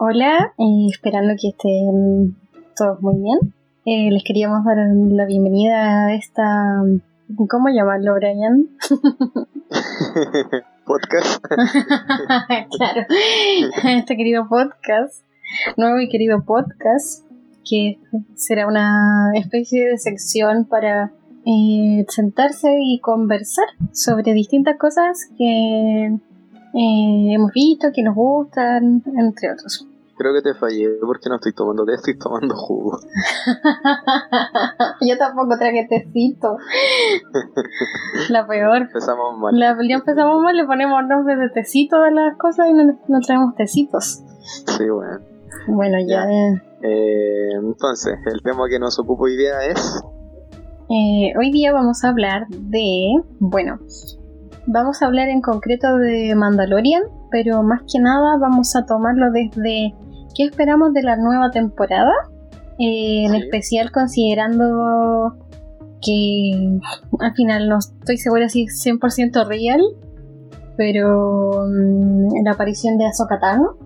Hola, eh, esperando que estén todos muy bien. Eh, les queríamos dar la bienvenida a esta... ¿Cómo llamarlo, Brian? podcast. claro, este querido podcast, nuevo y querido podcast, que será una especie de sección para eh, sentarse y conversar sobre distintas cosas que eh, hemos visto, que nos gustan, entre otros. Creo que te fallé porque no estoy tomando té, estoy tomando jugo. Yo tampoco traje tecito. La peor. Empezamos mal. La, ya empezamos mal, le ponemos nombres de tecito a las cosas y no, traemos tecitos. Sí, bueno. Bueno, ya. Eh, entonces, el tema que nos ocupa hoy día es eh, hoy día vamos a hablar de, bueno, vamos a hablar en concreto de Mandalorian, pero más que nada vamos a tomarlo desde qué esperamos de la nueva temporada, eh, en especial considerando que al final no estoy segura si es 100% real, pero mm, la aparición de Ahsoka Tano.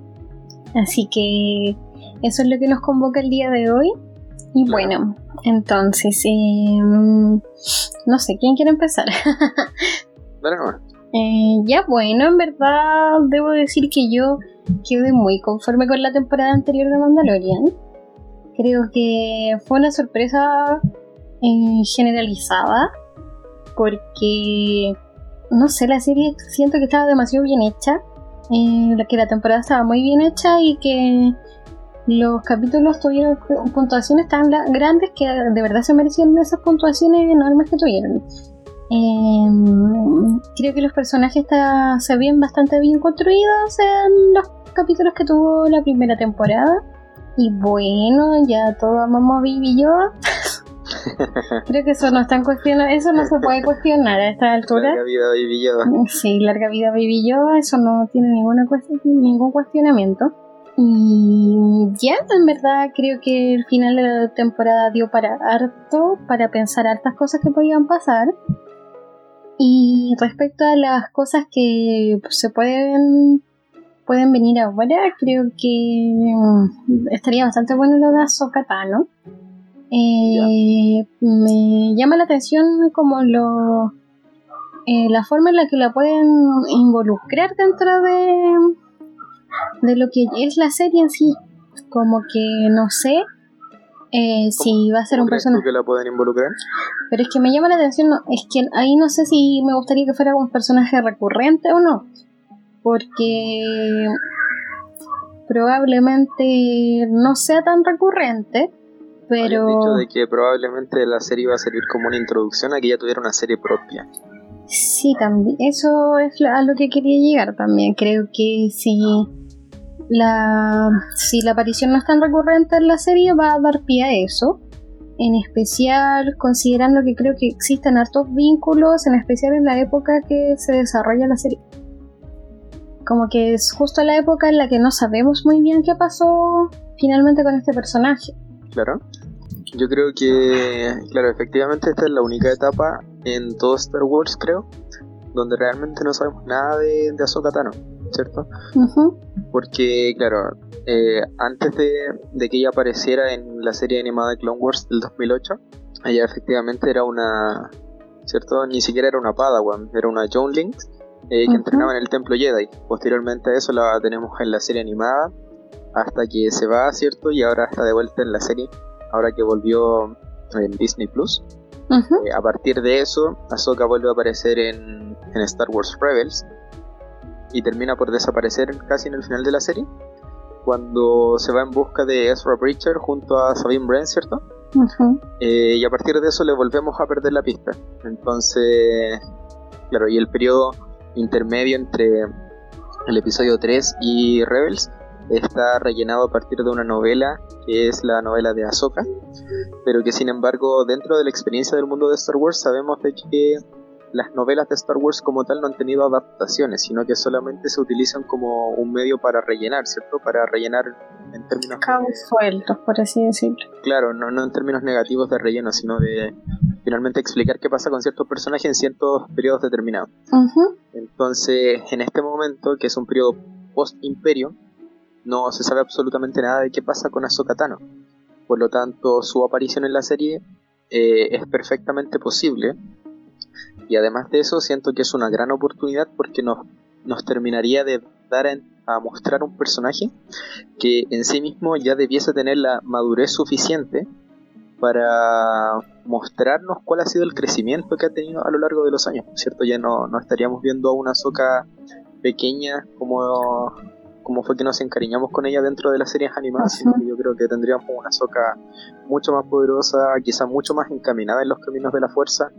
Así que eso es lo que nos convoca el día de hoy. Y bueno, entonces, em, no sé, ¿quién quiere empezar? Eh, ya bueno, en verdad debo decir que yo quedé muy conforme con la temporada anterior de Mandalorian. Creo que fue una sorpresa eh, generalizada porque, no sé, la serie siento que estaba demasiado bien hecha, eh, que la temporada estaba muy bien hecha y que los capítulos tuvieron puntuaciones tan grandes que de verdad se merecían esas puntuaciones enormes que tuvieron. Em, creo que los personajes se ven bastante bien construidos en los capítulos que tuvo la primera temporada. Y bueno, ya todos amamos a Baby Yoda. Creo que eso no está en cuestión, eso no se puede cuestionar a esta altura. Larga vida Baby Yoda. Sí, larga vida Baby Yoda, eso no tiene ninguna ningún cuestionamiento. Y ya, en verdad, creo que el final de la temporada dio para harto, para pensar hartas cosas que podían pasar. Y respecto a las cosas que se pueden pueden venir ahora, creo que mm, estaría bastante bueno lo de Ahsoka Tano. Eh, me llama la atención como lo eh, la forma en la que la pueden involucrar dentro de de lo que es la serie en sí. Como que no sé eh, si va a ser un personaje. que la pueden involucrar? Pero es que me llama la atención, es que ahí no sé si me gustaría que fuera un personaje recurrente o no. Porque probablemente no sea tan recurrente. Pero. El dicho de que probablemente la serie va a servir como una introducción a que ya tuviera una serie propia. Sí, también. Eso es a lo que quería llegar también. Creo que si la, si la aparición no es tan recurrente en la serie, va a dar pie a eso. En especial, considerando que creo que existen hartos vínculos, en especial en la época que se desarrolla la serie. Como que es justo la época en la que no sabemos muy bien qué pasó finalmente con este personaje. Claro. Yo creo que, claro, efectivamente esta es la única etapa en todo Star Wars, creo, donde realmente no sabemos nada de, de Tano. ¿Cierto? Porque, claro, eh, antes de, que ella apareciera en la serie animada de Clone Wars del 2008, ella efectivamente era una, ¿cierto? Ni siquiera era una Padawan, era una Joneling eh, que entrenaba en el Templo Jedi. Posteriormente a eso la tenemos en la serie animada, hasta que se va, ¿cierto? Y ahora está de vuelta en la serie, ahora que volvió en Disney Plus. Eh, a partir de eso, Ahsoka vuelve a aparecer en, en Star Wars Rebels, y termina por desaparecer casi en el final de la serie, cuando se va en busca de Ezra Bridger junto a Sabine Wren, ¿cierto? Eh, y a partir de eso le volvemos a perder la pista. Entonces, claro, y el periodo intermedio entre el episodio 3 y Rebels está rellenado a partir de una novela que es la novela de Ahsoka, pero que sin embargo dentro de la experiencia del mundo de Star Wars sabemos de que las novelas de Star Wars como tal no han tenido adaptaciones, sino que solamente se utilizan como un medio para rellenar, ¿cierto? Para rellenar en términos... Cabos sueltos, por así decirlo. Claro, no, no en términos negativos de relleno, sino de finalmente explicar qué pasa con ciertos personajes en ciertos periodos determinados. Entonces, en este momento, que es un periodo post-imperio, no se sabe absolutamente nada de qué pasa con Ahsoka Tano. Por lo tanto, su aparición en la serie eh, es perfectamente posible. Y además de eso, siento que es una gran oportunidad porque nos, nos terminaría de dar a, mostrar un personaje que en sí mismo ya debiese tener la madurez suficiente para mostrarnos cuál ha sido el crecimiento que ha tenido a lo largo de los años, ¿cierto? Ya no, no estaríamos viendo a una soca pequeña como, como fue que nos encariñamos con ella dentro de las series animadas, sino que yo creo que tendríamos una soca mucho más poderosa, quizá mucho más encaminada en los caminos de la fuerza,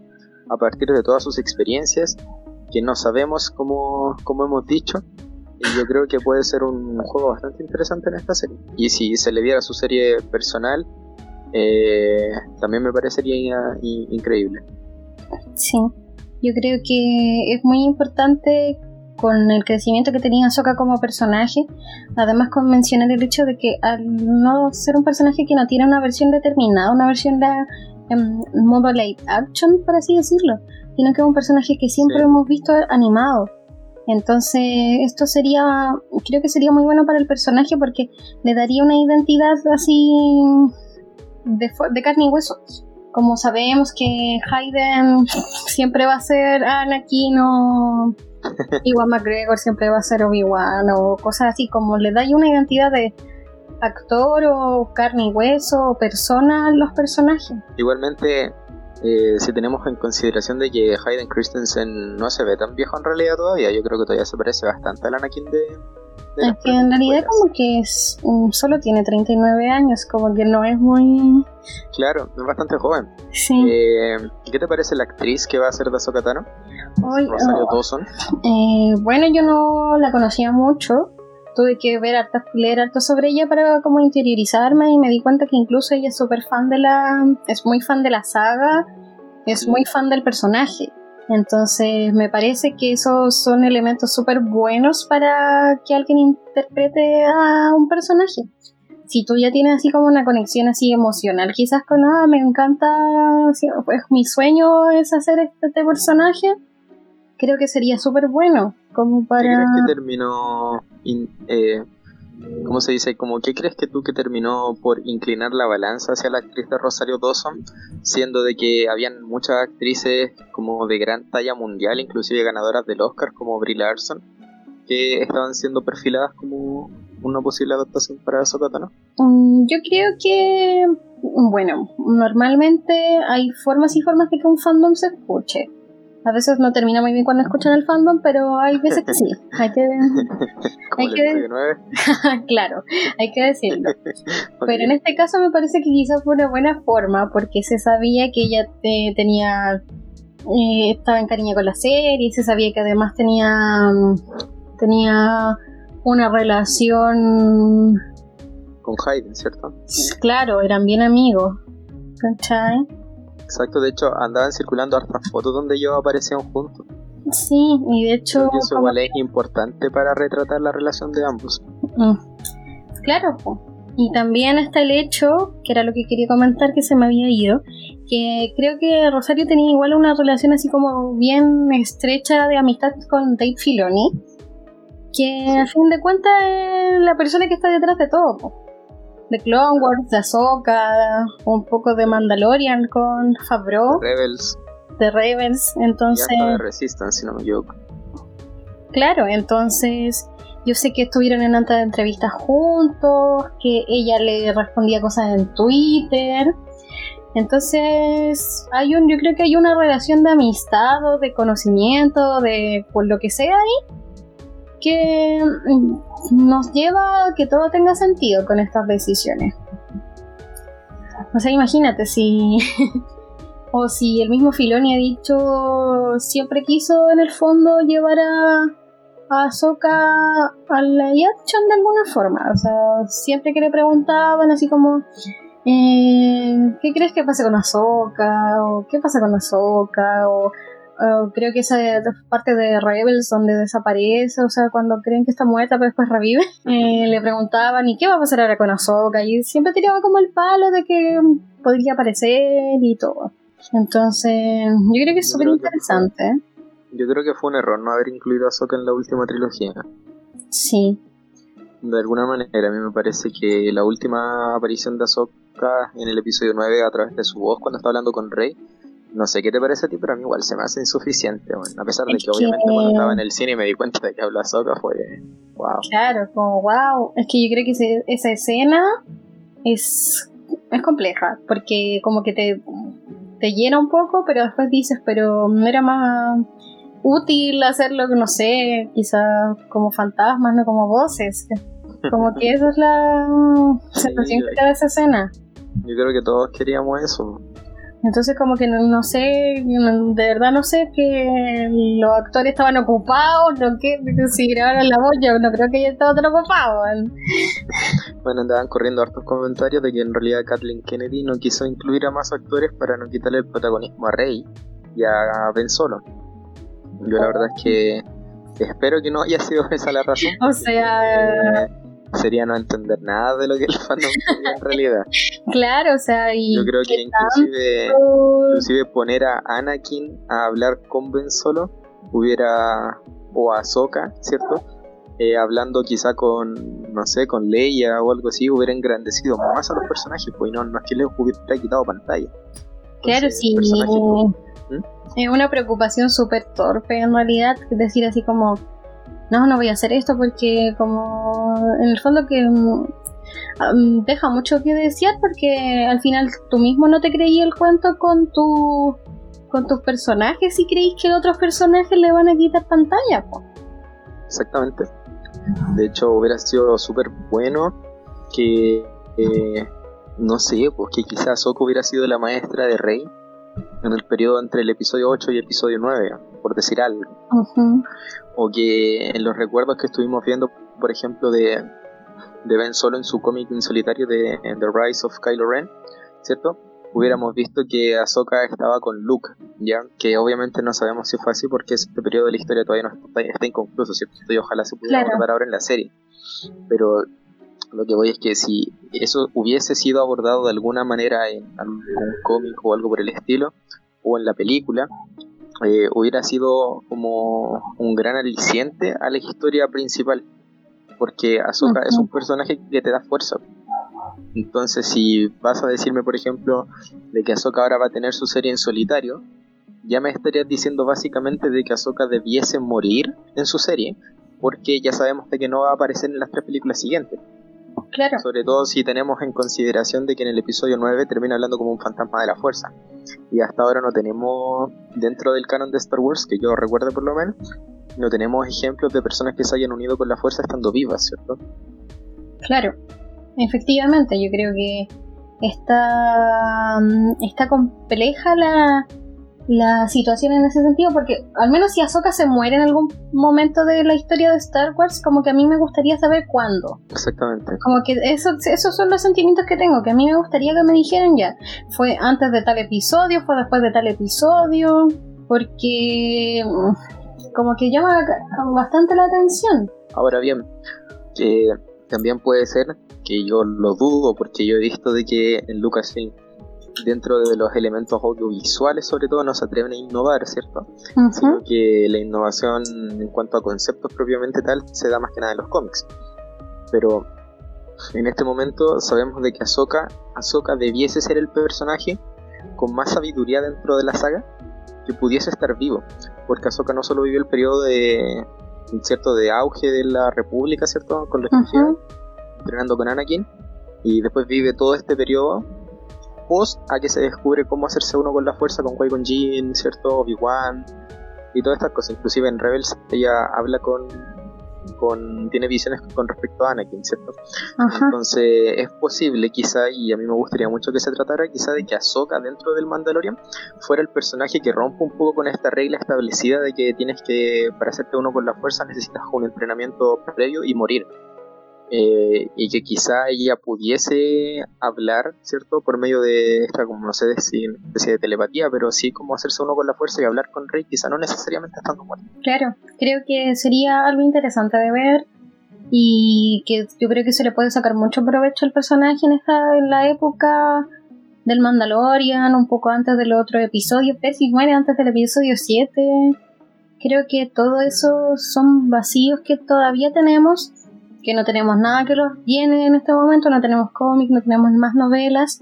a partir de todas sus experiencias, que no sabemos como, como hemos dicho, y yo creo que puede ser un juego bastante interesante en esta serie. Y si se le diera su serie personal, eh, también me parecería increíble. Sí, yo creo que es muy importante con el crecimiento que tenía Soka como personaje, además con mencionar el hecho de que al no ser un personaje que no tiene una versión determinada, una versión de, en modo live action, por así decirlo, sino que es un personaje que siempre hemos visto animado. Entonces, esto sería, creo que sería muy bueno para el personaje porque le daría una identidad así de, de carne y hueso. Como sabemos que Hayden siempre va a ser Anakin o Igual McGregor siempre va a ser Obi-Wan o cosas así, como le da una identidad de actor o carne y hueso o persona los personajes. Igualmente, eh, si tenemos en consideración de que Hayden Christensen no se ve tan viejo en realidad todavía, yo creo que todavía se parece bastante al Anakin de, es que en realidad como que es solo tiene 39 años, como que no es muy... Claro, es bastante joven. Sí. Eh, ¿Qué te parece la actriz que va a ser de Tano? Rosario oh, Dawson. Eh, bueno, yo no la conocía mucho. Tuve que ver hartas, leer harto sobre ella para como interiorizarme y me di cuenta que incluso ella es súper fan de la... es muy fan de la saga, es muy fan del personaje. Entonces me parece que esos son elementos súper buenos para que alguien interprete a un personaje. Si tú ya tienes así como una conexión así emocional, quizás con, ah, me encanta, pues mi sueño es hacer este, este personaje, creo que sería súper bueno como para... ¿Qué crees que terminó eh, ¿cómo se dice? Como, ¿Qué crees que tú que terminó por inclinar la balanza hacia la actriz de Rosario Dawson? Siendo de que habían muchas actrices como de gran talla mundial, inclusive ganadoras del Oscar, como Brie Larson, que estaban siendo perfiladas como una posible adaptación para Sokata, ¿no? Mm, yo creo que, bueno, normalmente hay formas y formas de que un fandom se escuche. A veces no termina muy bien cuando escuchan el fandom, pero hay veces que sí. Hay que. hay que claro, hay que decirlo. Pero en este caso me parece que quizás fue una buena forma, porque se sabía que ella tenía. Eh, estaba en cariño con la serie, se sabía que además tenía. tenía una relación. Con Hayden, ¿cierto? Claro, eran bien amigos. ¿Cachai? Exacto, de hecho andaban circulando hartas fotos donde ellos aparecían juntos. Sí, y de hecho... eso igual es importante para retratar la relación de ambos. Mm. Claro, y también está el hecho, que era lo que quería comentar que se me había ido, que creo que Rosario tenía igual una relación así como bien estrecha de amistad con Dave Filoni, que a fin de cuentas es la persona que está detrás de todo de Clone Wars, de Ahsoka, un poco de Mandalorian con Favreau. Rebels. De Rebels, entonces... Y de Resistance, si no me equivoco. Claro, entonces yo sé que estuvieron en de entrevistas juntos, que ella le respondía cosas en Twitter. Entonces, hay un, yo creo que hay una relación de amistad o de conocimiento, de por lo que sea ahí, que nos lleva a que todo tenga sentido con estas decisiones. O sea, imagínate si. o si el mismo Filoni ha dicho. Siempre quiso en el fondo llevar a. a Soka a la action de alguna forma. O sea, siempre que le preguntaban, así como. Eh, ¿Qué crees que pasa con Ahsoka? ¿O qué pasa con Ahsoka? O Ah, creo que esa parte de Rebels donde desaparece, o sea, cuando creen que está muerta pero después revive, eh, le preguntaban, ¿y qué va a pasar ahora con Ahsoka? Y siempre tiraba como el palo de que podría aparecer y todo. Entonces, yo creo que es súper interesante. Yo creo que fue un error no haber incluido a Ahsoka en la última trilogía. Sí. de alguna manera, a mí me parece que la última aparición de Ahsoka en el episodio 9 a través de su voz cuando está hablando con Rey, no sé qué te parece a ti, pero a mí igual se me hace insuficiente, a pesar de que, obviamente cuando estaba en el cine y me di cuenta de que habla Ahsoka fue wow. Claro, como wow, es que yo creo que esa escena es, es compleja, porque como que te, te llena un poco, pero después dices, pero no era más útil hacerlo, no sé, quizá como fantasmas, no como voces. Como que esa es la sensación que te da esa escena. Yo creo que todos queríamos eso. Entonces como que no, sé, de verdad no sé que los actores estaban ocupados, no que si grabaron la voz, yo no creo que ellos estaban tan ocupados. Bueno, andaban corriendo hartos comentarios de que en realidad Kathleen Kennedy no quiso incluir a más actores para no quitarle el protagonismo a Rey y a Ben Solo. Yo la verdad es que espero que no haya sido esa la razón. O sea... Eh, sería no entender nada de lo que el fandom en realidad. Claro, o sea, y yo creo que inclusive, inclusive poner a Anakin a hablar con Ben Solo hubiera o a Ahsoka, ¿cierto? Eh, hablando quizá con, no sé, con Leia o algo así, hubiera engrandecido más a los personajes, pues no, no es que les hubiera quitado pantalla. claro, sí. Es una preocupación súper torpe en realidad, decir así como, no, no voy a hacer esto porque como en el fondo que mm, deja mucho que desear porque al final tú mismo no te creí el cuento con tu con tus personajes y creís que otros personajes le van a quitar pantalla. Exactamente. De hecho, hubiera sido súper bueno que, eh, no sé, pues que quizás Soko hubiera sido la maestra de Rey en el periodo entre el episodio 8 y el episodio 9, por decir algo. O que en los recuerdos que estuvimos viendo, por ejemplo, de, de Ben Solo en su cómic en solitario de The Rise of Kylo Ren, ¿cierto? Hubiéramos visto que Ahsoka estaba con Luke, ¿ya? Que obviamente no sabemos si fue así porque este periodo de la historia todavía no está, está inconcluso, ¿cierto? Y ojalá se pudiera abordar ahora en la serie. Pero lo que voy es que si eso hubiese sido abordado de alguna manera en algún cómic o algo por el estilo, o en la película, eh, hubiera sido como un gran aliciente a la historia principal. Porque Ahsoka es un personaje que te da fuerza. Entonces, si vas a decirme, por ejemplo, de que Ahsoka ahora va a tener su serie en solitario, ya me estarías diciendo básicamente de que Ahsoka debiese morir en su serie, porque ya sabemos de que no va a aparecer en las tres películas siguientes. Sobre todo si tenemos en consideración de que en el episodio 9 termina hablando como un fantasma de la fuerza. Y hasta ahora no tenemos, dentro del canon de Star Wars, que yo recuerdo por lo menos, no tenemos ejemplos de personas que se hayan unido con la fuerza estando vivas, ¿cierto? Claro, efectivamente, yo creo que está, mm, está compleja la, la situación en ese sentido, porque al menos si Ahsoka se muere en algún momento de la historia de Star Wars, como que a mí me gustaría saber cuándo. Exactamente. Como que eso, esos son los sentimientos que tengo, que a mí me gustaría que me dijeran ya, fue antes de tal episodio, fue después de tal episodio, porque mm, como que llama bastante la atención. Ahora bien, que también puede ser que yo lo dudo, porque yo he visto de que en Lucasfilm dentro de los elementos audiovisuales sobre todo no se atreven a innovar, ¿cierto? Sino que la innovación en cuanto a conceptos propiamente tal se da más que nada en los cómics. Pero en este momento sabemos de que Ahsoka, Ahsoka debiese ser el personaje con más sabiduría dentro de la saga que pudiese estar vivo, porque Ahsoka no solo vive el periodo de cierto de auge de la República, ¿cierto? Con los uh entrenando con Anakin y después vive todo este periodo post a que se descubre cómo hacerse uno con la fuerza con Qui-Gon Jinn, ¿cierto? Obi-Wan y todas estas cosas. Inclusive en Rebels ella habla con, con tiene visiones con respecto a Anakin, ¿cierto? Entonces es posible quizá, y a mí me gustaría mucho que se tratara quizá de que Ahsoka dentro del Mandalorian fuera el personaje que rompa un poco con esta regla establecida de que tienes que, para hacerte uno con la fuerza necesitas un entrenamiento previo y morir. Eh, y que quizá ella pudiese hablar, ¿cierto? Por medio de esta, como no sé decir, de telepatía, pero sí como hacerse uno con la fuerza y hablar con Rey, quizá no necesariamente estando muerto. Claro, creo que sería algo interesante de ver y que yo creo que se le puede sacar mucho provecho al personaje en esta en la época del Mandalorian, un poco antes del otro episodio, si muere antes del episodio 7. Creo que todo eso son vacíos que todavía tenemos que no tenemos nada que los llene en este momento, no tenemos cómics, no tenemos más novelas.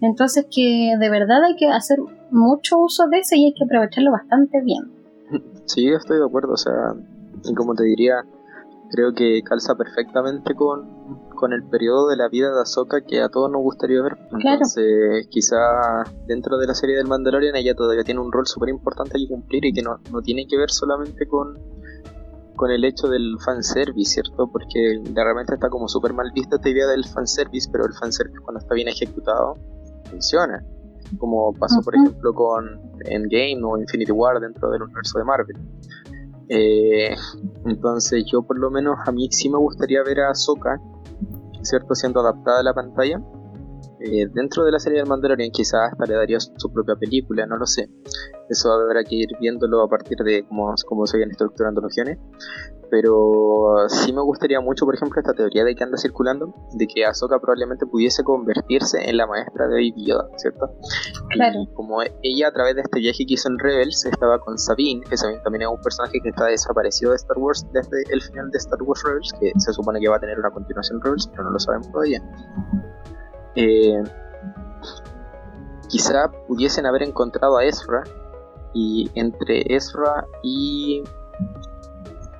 Entonces que de verdad hay que hacer mucho uso de ese y hay que aprovecharlo bastante bien. Sí, estoy de acuerdo, o sea, y como te diría, creo que calza perfectamente con, con el periodo de la vida de Ahsoka que a todos nos gustaría ver. Entonces, quizá dentro de la serie del Mandalorian ella todavía tiene un rol súper importante que cumplir y que no, no tiene que ver solamente con, con el hecho del fanservice, ¿cierto? Porque realmente está como súper mal vista esta idea del fanservice, pero el fanservice cuando está bien ejecutado funciona. Como pasó, por ejemplo, con Endgame o Infinity War dentro del universo de Marvel. Eh, entonces yo por lo menos a mí sí me gustaría ver a Ahsoka, ¿cierto? Siendo adaptada a la pantalla eh, dentro de la serie del Mandalorian quizás hasta le daría su propia película, no lo sé. Eso habrá que ir viéndolo a partir de cómo, cómo se vayan estructurando los guiones. Pero sí me gustaría mucho, por ejemplo, esta teoría de que anda circulando, de que Ahsoka probablemente pudiese convertirse en la maestra de Baby Yoda, ¿cierto? Claro. Y como ella a través de este viaje que hizo en Rebels estaba con Sabine, que Sabine también es un personaje que está desaparecido de Star Wars desde el final de Star Wars Rebels, que se supone que va a tener una continuación Rebels, pero no lo sabemos todavía eh, quizá pudiesen haber encontrado a Ezra y entre Ezra y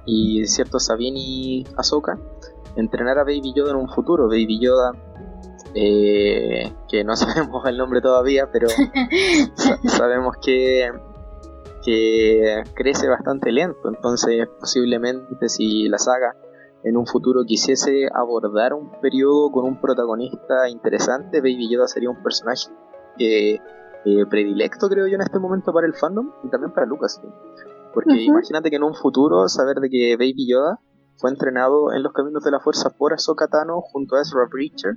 y cierto Sabine y Ahsoka entrenar a Baby Yoda en un futuro. Baby Yoda eh, que no sabemos el nombre todavía pero sabemos que que crece bastante lento. Entonces posiblemente si la saga en un futuro quisiese abordar un periodo con un protagonista interesante, Baby Yoda sería un personaje eh, predilecto, creo yo, en este momento para el fandom y también para Lucas. Porque imagínate que en un futuro saber de que Baby Yoda fue entrenado en los caminos de la fuerza por Ahsoka Tano junto a Ezra Bridger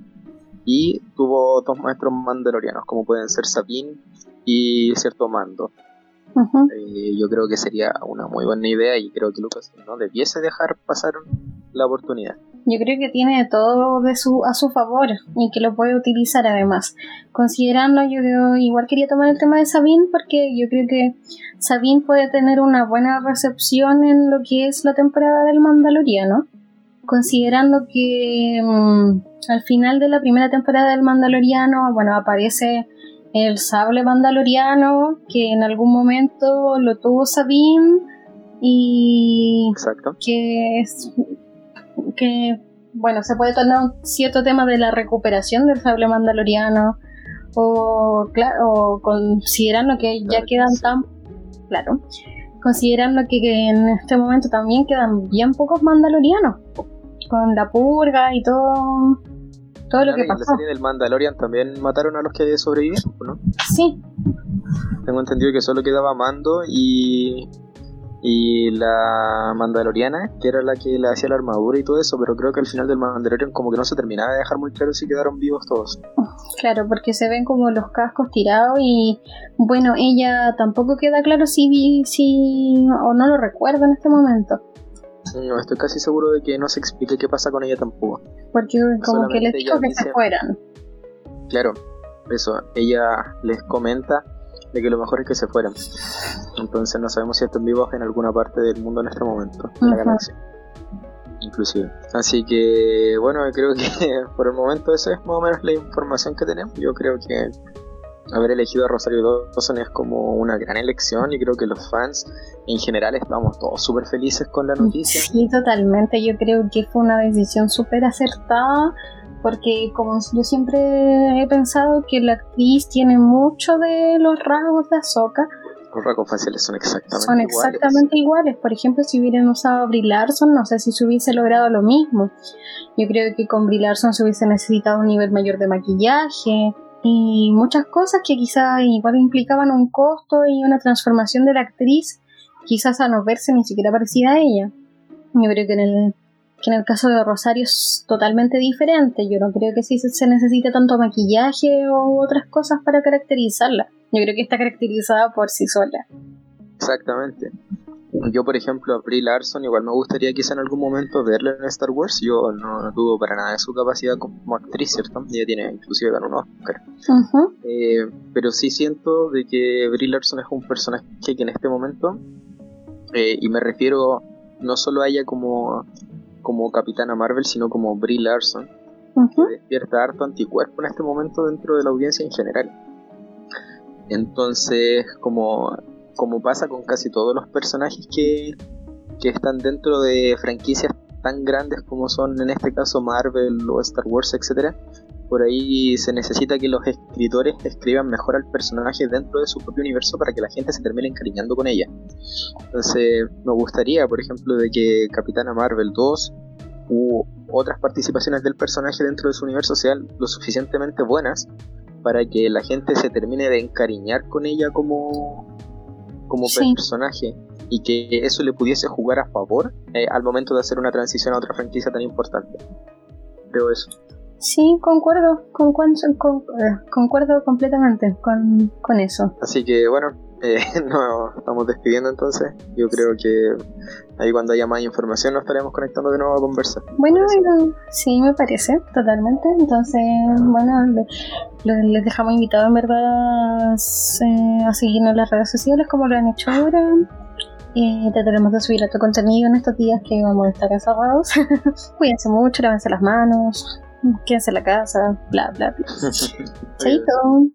y tuvo dos maestros mandalorianos como pueden ser Sabine y cierto Mando. Eh, yo creo que sería una muy buena idea y creo que Lucas no debiese dejar pasar la oportunidad. Yo creo que tiene todo de su, a su favor y que lo puede utilizar además. Considerando, yo, igual quería tomar el tema de Sabine porque yo creo que Sabine puede tener una buena recepción en lo que es la temporada del Mandaloriano. Considerando que mm, al final de la primera temporada del Mandaloriano, bueno, aparece el sable mandaloriano que en algún momento lo tuvo Sabine y Exacto. que es que bueno se puede tener un cierto tema de la recuperación del sable mandaloriano o claro considerando que ya quedan tan claro considerando que, en este momento también quedan bien pocos mandalorianos con la purga y todo todo lo que pasó. En la serie del Mandalorian también mataron a los que sobrevivieron, ¿no? Sí. Tengo entendido que solo quedaba Mando y y la Mandaloriana, que era la que le hacía la armadura y todo eso, pero creo que al final del Mandalorian como que no se terminaba de dejar muy claro si quedaron vivos todos. Claro, porque se ven como los cascos tirados y bueno, ella tampoco queda claro si, si o no lo recuerdo en este momento. No, estoy casi seguro de que no se explique qué pasa con ella tampoco. Porque como que les dijo que se fueran. Claro, eso, ella les comenta de que lo mejor es que se fueran. Entonces no sabemos si están vivos en alguna parte del mundo en este momento, en la galaxia. Inclusive. Así que bueno, creo que por el momento esa es más o menos la información que tenemos. Yo creo que haber elegido a Rosario Dawson es como una gran elección y creo que los fans en general estamos todos súper felices con la noticia. Sí, totalmente. Yo creo que fue una decisión súper acertada porque como yo siempre he pensado que la actriz tiene mucho de los rasgos de Ahsoka. Los rasgos faciales son exactamente Son exactamente iguales. Por ejemplo, si hubieran usado a Brie Larson, no sé si se hubiese logrado lo mismo. Yo creo que con Brie Larson se hubiese necesitado un nivel mayor de maquillaje y muchas cosas que quizás igual implicaban un costo y una transformación de la actriz, quizás a no verse ni siquiera parecida a ella. Yo creo que en el que en el caso de Rosario es totalmente diferente. Yo no creo que sí se necesite tanto maquillaje o otras cosas para caracterizarla. Yo creo que está caracterizada por sí sola. Exactamente. Yo, por ejemplo, a Brie Larson, igual me gustaría quizá en algún momento verla en Star Wars. Yo no, dudo para nada de su capacidad como actriz, ¿cierto? Ella tiene inclusive ganó un Oscar. Eh, pero sí siento de que Brie Larson es un personaje que en este momento, eh, y me refiero no solo a ella como como Capitana Marvel, sino como Brie Larson, que despierta harto anticuerpo en este momento dentro de la audiencia en general. Entonces, como, como pasa con casi todos los personajes que, que están dentro de franquicias tan grandes como son en este caso Marvel o Star Wars, etcétera, por ahí se necesita que los escritores escriban mejor al personaje dentro de su propio universo para que la gente se termine encariñando con ella. Entonces, me gustaría, por ejemplo, de que Capitana Marvel 2 u otras participaciones del personaje dentro de su universo sean lo suficientemente buenas para que la gente se termine de encariñar con ella como, como personaje y que eso le pudiese jugar a favor eh, al momento de hacer una transición a otra franquicia tan importante. Creo eso. Sí, concuerdo, con, con, eh, concuerdo completamente con, con, eso. Así que bueno, eh, nos estamos despidiendo entonces. Yo creo que ahí cuando haya más información nos estaremos conectando de nuevo a conversar. Bueno, sí, me parece, totalmente. Entonces, bueno, les dejamos invitados en verdad eh, a seguirnos en las redes sociales como lo han hecho ahora. Eh, trataremos de subir otro contenido en estos días que vamos a estar encerrados. Cuídense mucho, lávense las manos, quédense en la casa, bla, bla, bla. Chaito.